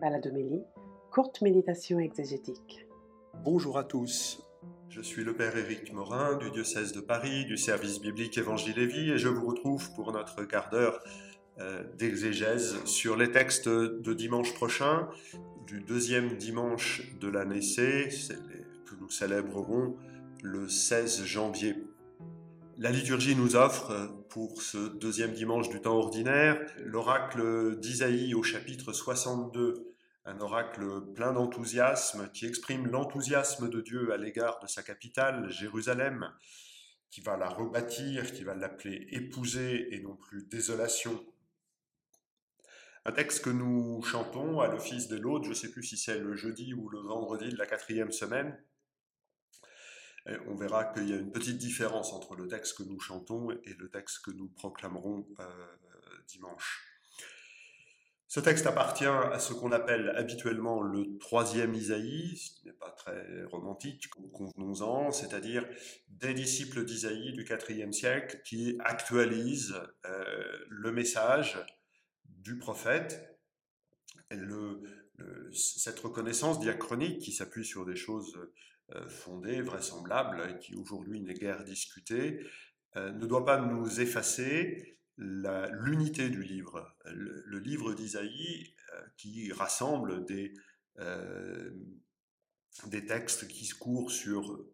Baladomélie, courte méditation exégétique. Bonjour à tous. Je suis le Père Éric Morin du diocèse de Paris, du service biblique Évangile et Vie, et je vous retrouve pour notre quart d'heure euh, d'exégèse sur les textes de dimanche prochain, du deuxième dimanche de l'année C, que nous célébrerons le 16 janvier. La liturgie nous offre, pour ce deuxième dimanche du temps ordinaire, l'oracle d'Isaïe au chapitre 62, un oracle plein d'enthousiasme qui exprime l'enthousiasme de Dieu à l'égard de sa capitale, Jérusalem, qui va la rebâtir, qui va l'appeler épousée et non plus désolation. Un texte que nous chantons à l'office de l'autre, je ne sais plus si c'est le jeudi ou le vendredi de la quatrième semaine, on verra qu'il y a une petite différence entre le texte que nous chantons et le texte que nous proclamerons euh, dimanche. Ce texte appartient à ce qu'on appelle habituellement le troisième Isaïe, ce qui n'est pas très romantique, convenons-en, c'est-à-dire des disciples d'Isaïe du IVe siècle qui actualisent euh, le message du prophète. cette reconnaissance diachronique qui s'appuie sur des choses fondée, vraisemblable, qui aujourd'hui n'est guère discutée, euh, ne doit pas nous effacer l'unité du livre. Le, livre d'Isaïe, euh, qui rassemble des, des textes qui courent sur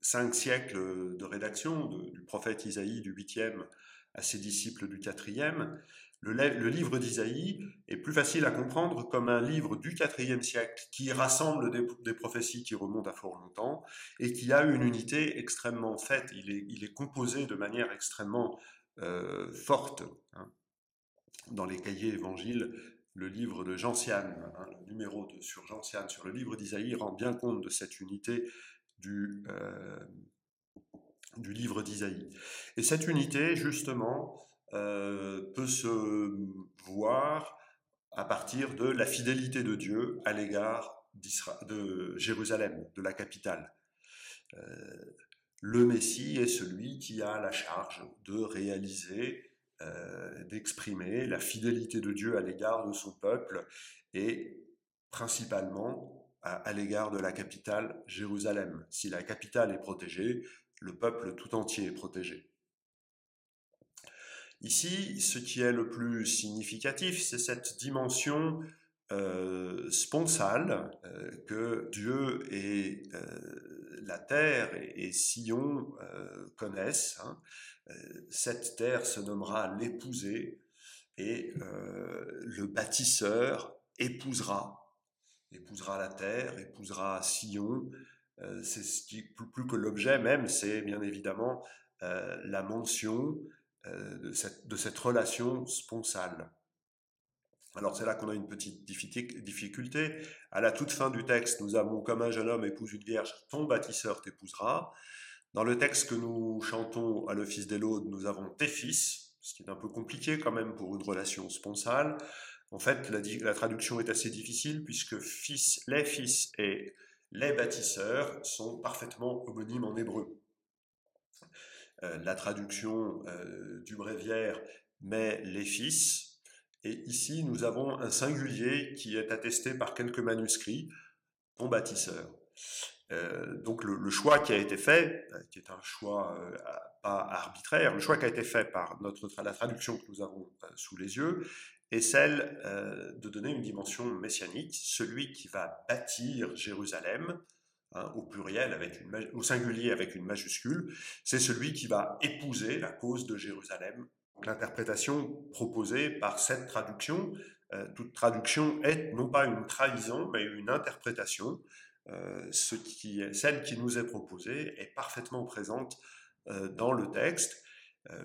cinq siècles de rédaction, du prophète Isaïe du 8e à ses disciples du 4e, le, livre d'Isaïe est plus facile à comprendre comme un livre du IVe siècle qui rassemble des, prophéties qui remontent à fort longtemps et qui a une unité extrêmement faite. Il est, composé de manière extrêmement euh, forte. Hein. Dans les cahiers évangiles, le livre de Gentiane, hein, le numéro sur Gentiane, sur le livre d'Isaïe, rend bien compte de cette unité du, euh, du livre d'Isaïe. Et cette unité, justement, euh, peut se voir à partir de la fidélité de Dieu à l'égard de Jérusalem, de la capitale. Euh, le Messie est celui qui a la charge de réaliser, euh, d'exprimer la fidélité de Dieu à l'égard de son peuple et principalement à l'égard de la capitale Jérusalem. Si la capitale est protégée, le peuple tout entier est protégé. Ici, ce qui est le plus significatif, c'est cette dimension euh, sponsale euh, que Dieu et euh, la terre et, Sion connaissent. Hein. Cette terre se nommera l'épousée et le bâtisseur épousera, épousera la terre, épousera Sion. c'est ce qui, plus, plus que l'objet même, c'est bien évidemment la mention euh, de cette, relation sponsale. Alors c'est là qu'on a une petite difficulté. À la toute fin du texte, nous avons comme un jeune homme épouse une vierge, ton bâtisseur t'épousera. Dans le texte que nous chantons à l'office des laudes, nous avons tes fils, ce qui est un peu compliqué quand même pour une relation sponsale. En fait, la, la traduction est assez difficile puisque fils, les fils et les bâtisseurs sont parfaitement homonymes en hébreu. Euh, la traduction euh, du bréviaire met les fils. Et ici, nous avons un singulier qui est attesté par quelques manuscrits, ton bâtisseur. Euh, donc le, choix qui a été fait, qui est un choix pas arbitraire, le choix qui a été fait par notre, la traduction que nous avons sous les yeux, est celle de donner une dimension messianique, celui qui va bâtir Jérusalem, Hein, au pluriel, avec une, au singulier avec une majuscule, c'est celui qui va épouser la cause de Jérusalem. L'interprétation proposée par cette traduction, euh, toute traduction est non pas une trahison, mais une interprétation. Euh, ce qui celle qui nous est proposée est parfaitement présente euh, dans le texte,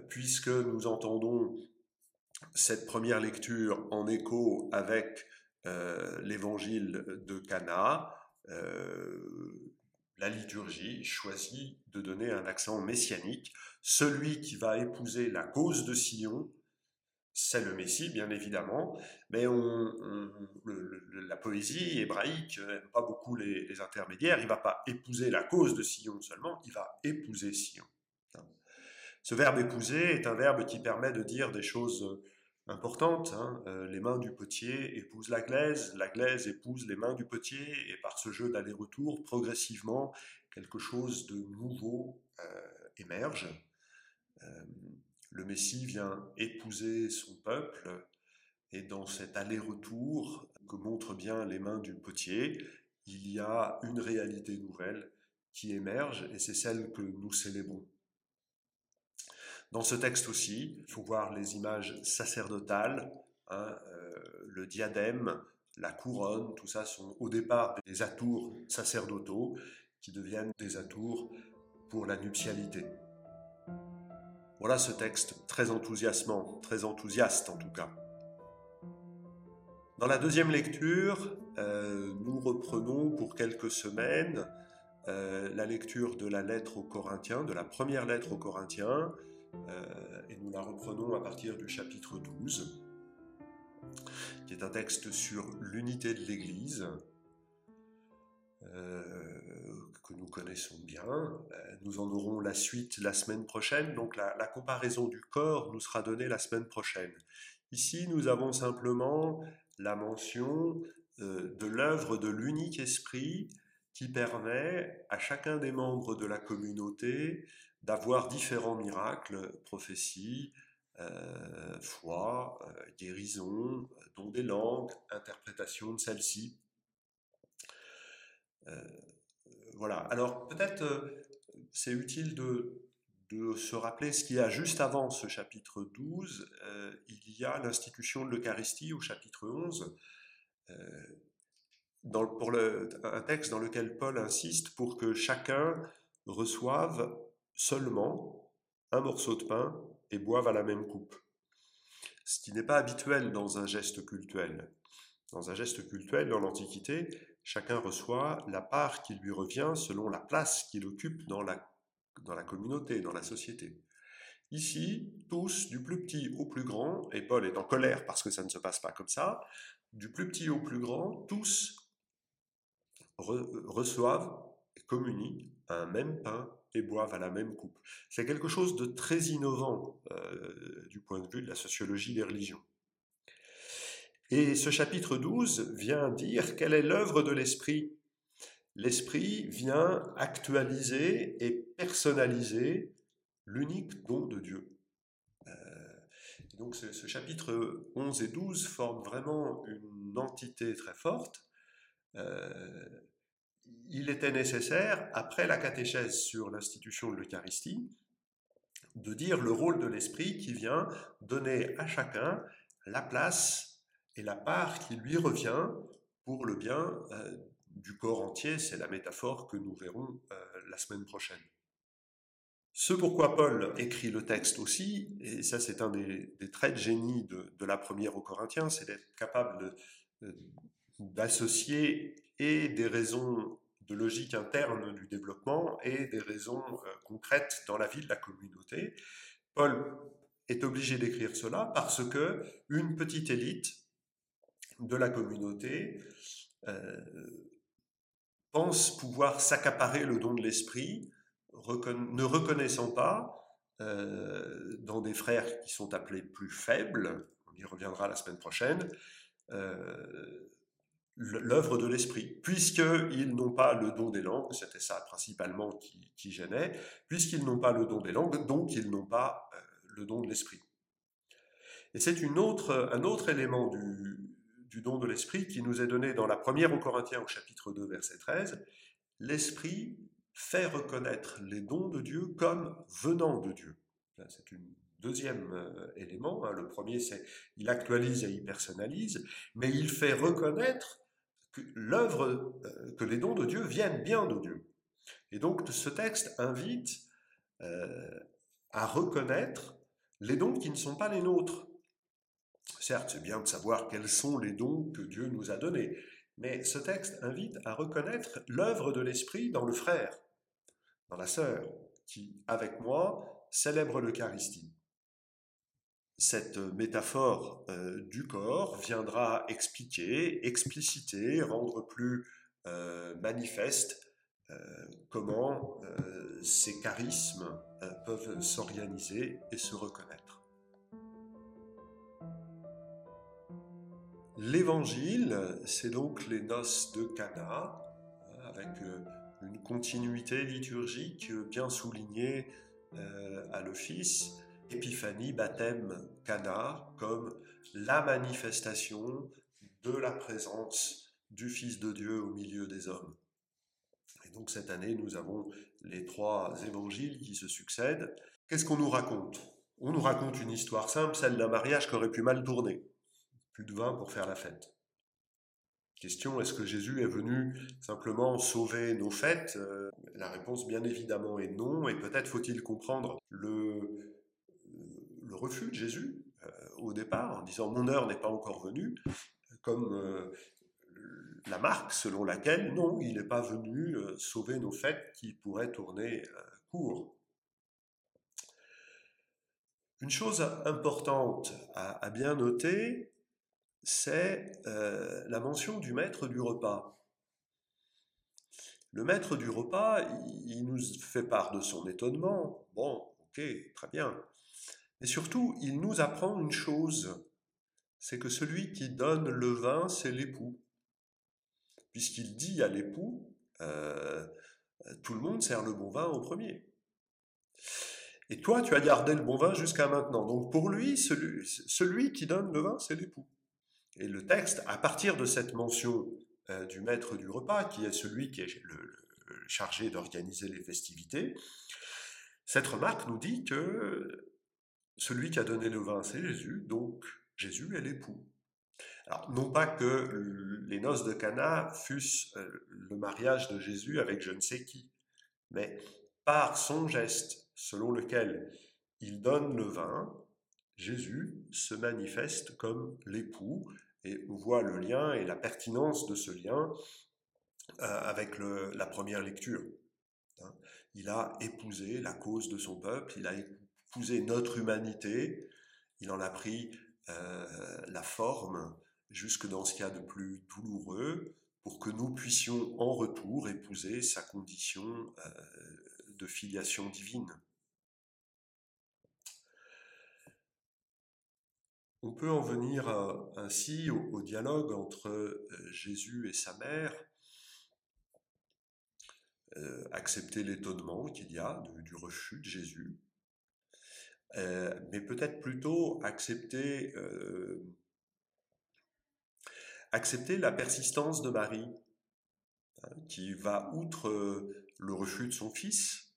puisque nous entendons cette première lecture en écho avec l'évangile de Cana, euh, la liturgie choisit de donner un accent messianique. Celui qui va épouser la cause de Sion, c'est le Messie, bien évidemment, mais la poésie hébraïque n'aime pas beaucoup les, intermédiaires. Il ne va pas épouser la cause de Sion seulement, il va épouser Sion. Ce verbe épouser est un verbe qui permet de dire des choses importante. Hein. les mains du potier épousent la glaise, la glaise épouse les mains du potier, et par ce jeu d'aller-retour, progressivement, quelque chose de nouveau émerge. le Messie vient épouser son peuple, et dans cet aller-retour que montrent bien les mains du potier, il y a une réalité nouvelle qui émerge, et c'est celle que nous célébrons. Dans ce texte aussi, il faut voir les images sacerdotales, hein, euh, le diadème, la couronne, tout ça sont au départ des atours sacerdotaux qui deviennent des atours pour la nuptialité. Voilà ce texte très enthousiasmant, très enthousiaste en tout cas. Dans la deuxième lecture, euh, nous reprenons pour quelques semaines euh, la lecture de la lettre aux Corinthiens, de la première lettre aux Corinthiens, et nous la reprenons à partir du chapitre 12, qui est un texte sur l'unité de l'Église, euh, que nous connaissons bien. Euh, nous en aurons la suite la semaine prochaine, donc la, comparaison du corps nous sera donnée la semaine prochaine. Ici, nous avons simplement la mention de l'œuvre de l'unique esprit qui permet à chacun des membres de la communauté d'avoir différents miracles, prophéties, euh, foi, euh, guérison, don des langues, interprétation de celles-ci. Euh, voilà. Alors peut-être c'est utile de, de, se rappeler ce qu'il y a juste avant ce chapitre 12. il y a l'institution de l'Eucharistie au chapitre 11. Dans, pour un texte dans lequel Paul insiste pour que chacun reçoive seulement un morceau de pain et boivent à la même coupe. Ce qui n'est pas habituel dans un geste cultuel. Dans un geste cultuel, dans l'Antiquité, chacun reçoit la part qui lui revient selon la place qu'il occupe dans la, dans la communauté, dans la société. Ici, tous, du plus petit au plus grand, et Paul est en colère parce que ça ne se passe pas comme ça, du plus petit au plus grand, tous reçoivent et communient un même pain et boivent à la même coupe. C'est quelque chose de très innovant euh, du point de vue de la sociologie des religions. Et ce chapitre 12 vient dire quelle est l'œuvre de l'Esprit. L'Esprit vient actualiser et personnaliser l'unique don de Dieu. Euh, donc ce, chapitre 11 et 12 forment vraiment une entité très forte. Euh, il était nécessaire, après la catéchèse sur l'institution de l'Eucharistie, de dire le rôle de l'Esprit qui vient donner à chacun la place et la part qui lui revient pour le bien euh, du corps entier. C'est la métaphore que nous verrons euh, la semaine prochaine. Ce pourquoi Paul écrit le texte aussi, et ça c'est un des, traits de génie de, la première aux Corinthiens, c'est d'être capable d'associer et des raisons de logique interne du développement et des raisons euh, concrètes dans la vie de la communauté. Paul est obligé d'écrire cela parce que une petite élite de la communauté euh, pense pouvoir s'accaparer le don de l'esprit, ne reconnaissant pas euh, dans des frères qui sont appelés plus faibles, on y reviendra la semaine prochaine, l'œuvre de l'esprit, puisqu'ils n'ont pas le don des langues, c'était ça principalement qui, gênait, puisqu'ils n'ont pas le don des langues, donc ils n'ont pas euh, le don de l'esprit. Et c'est un autre élément du, du don de l'esprit qui nous est donné dans la première aux Corinthiens au chapitre 2, verset 13. L'esprit fait reconnaître les dons de Dieu comme venant de Dieu. C'est un deuxième euh, élément. Hein. Le premier, c'est il actualise et il personnalise, mais il fait reconnaître que l'œuvre, euh, que les dons de Dieu viennent bien de Dieu. Et donc ce texte invite euh, à reconnaître les dons qui ne sont pas les nôtres. Certes, c'est bien de savoir quels sont les dons que Dieu nous a donnés, mais ce texte invite à reconnaître l'œuvre de l'Esprit dans le frère, dans la sœur, qui, avec moi, célèbre l'Eucharistie cette métaphore euh, du corps viendra expliquer, expliciter, rendre plus euh, manifeste euh, comment ces charismes peuvent s'organiser et se reconnaître. L'évangile, c'est donc les noces de Cana, avec une continuité liturgique bien soulignée à l'office. Épiphanie, baptême, Cana, comme la manifestation de la présence du Fils de Dieu au milieu des hommes. Et donc cette année, nous avons les trois évangiles qui se succèdent. Qu'est-ce qu'on nous raconte? On nous raconte une histoire simple, celle d'un mariage qui aurait pu mal tourner. Plus de vin pour faire la fête. Question, est-ce que Jésus est venu simplement sauver nos fêtes? Euh, La réponse bien évidemment est non, et peut-être faut-il comprendre le, le refus de Jésus euh, au départ, en disant mon heure n'est pas encore venue, comme euh, la marque selon laquelle non, il n'est pas venu sauver nos fêtes qui pourraient tourner court. Une chose importante à, bien noter, c'est euh, la mention du maître du repas. Le maître du repas, il, nous fait part de son étonnement. Bon, ok, très bien. Mais surtout, il nous apprend une chose, c'est que celui qui donne le vin, c'est l'époux. Puisqu'il dit à l'époux, euh, tout le monde sert le bon vin au premier. Et toi, tu as gardé le bon vin jusqu'à maintenant. Donc pour lui, celui, qui donne le vin, c'est l'époux. Et le texte, à partir de cette mention euh, du maître du repas, qui est celui qui est chargé d'organiser les festivités, cette remarque nous dit que celui qui a donné le vin, c'est Jésus, donc Jésus est l'époux. Alors, non pas que les noces de Cana fussent euh, le mariage de Jésus avec je ne sais qui, mais par son geste, selon lequel il donne le vin, Jésus se manifeste comme l'époux, et on voit le lien et la pertinence de ce lien euh, avec la première lecture. Hein. Il a épousé la cause de son peuple, il a épousé notre humanité, il en a pris euh, la forme jusque dans ce a de plus douloureux, pour que nous puissions en retour épouser sa condition euh, de filiation divine. On peut en venir ainsi au, dialogue entre euh, Jésus et sa mère, euh, accepter l'étonnement qu'il y a du, refus de Jésus, euh, mais peut-être plutôt accepter, accepter la persistance de Marie, hein, qui va outre le refus de son fils,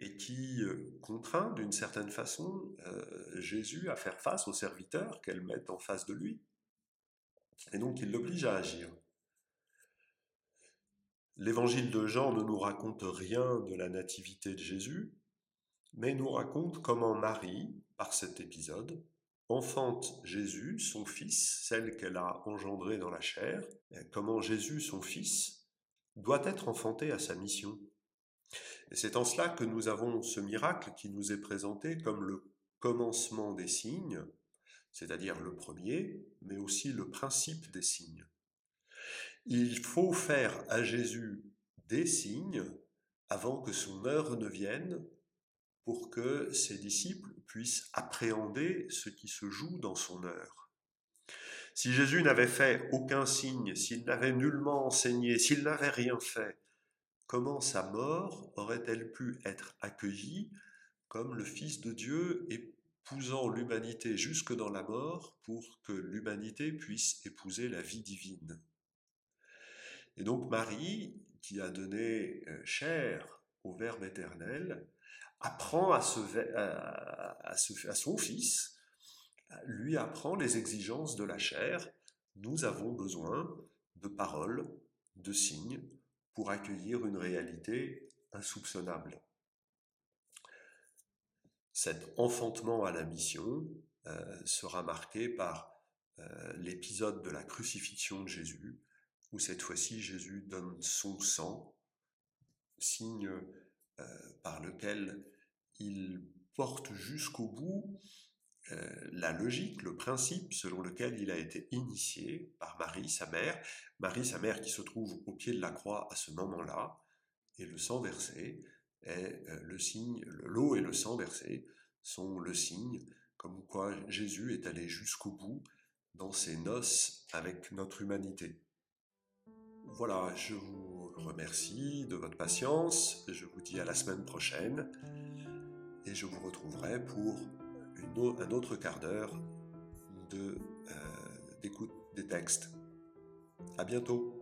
et qui euh, contraint d'une certaine façon euh, Jésus à faire face aux serviteurs qu'elle met en face de lui. Et donc il l'oblige à agir. L'évangile de Jean ne nous raconte rien de la nativité de Jésus, mais nous raconte comment Marie, par cet épisode, enfante Jésus, son fils, celle qu'elle a engendré dans la chair, comment Jésus, son fils, doit être enfanté à sa mission. C'est en cela que nous avons ce miracle qui nous est présenté comme le commencement des signes, c'est-à-dire le premier, mais aussi le principe des signes. Il faut faire à Jésus des signes avant que son heure ne vienne pour que ses disciples puissent appréhender ce qui se joue dans son heure. Si Jésus n'avait fait aucun signe, s'il n'avait nullement enseigné, s'il n'avait rien fait, comment sa mort aurait-elle pu être accueillie comme le Fils de Dieu épousant l'humanité jusque dans la mort pour que l'humanité puisse épouser la vie divine? Et donc Marie, qui a donné euh, chair au Verbe éternel, apprend à, son Fils, lui apprend les exigences de la chair. Nous avons besoin de paroles, de signes, pour accueillir une réalité insoupçonnable. Cet enfantement à la mission euh, sera marqué par euh, l'épisode de la crucifixion de Jésus, où cette fois-ci Jésus donne son sang, signe par lequel il porte jusqu'au bout euh, la logique, le principe selon lequel il a été initié par Marie, sa mère, Marie, sa mère qui se trouve au pied de la croix à ce moment-là, et le sang versé est euh, le signe, l'eau et le sang versé sont le signe comme quoi Jésus est allé jusqu'au bout dans ses noces avec notre humanité. Voilà, je vous remercie de votre patience, je vous dis à la semaine prochaine et je vous retrouverai pour un autre quart d'heure euh, d'écoute des textes. À bientôt.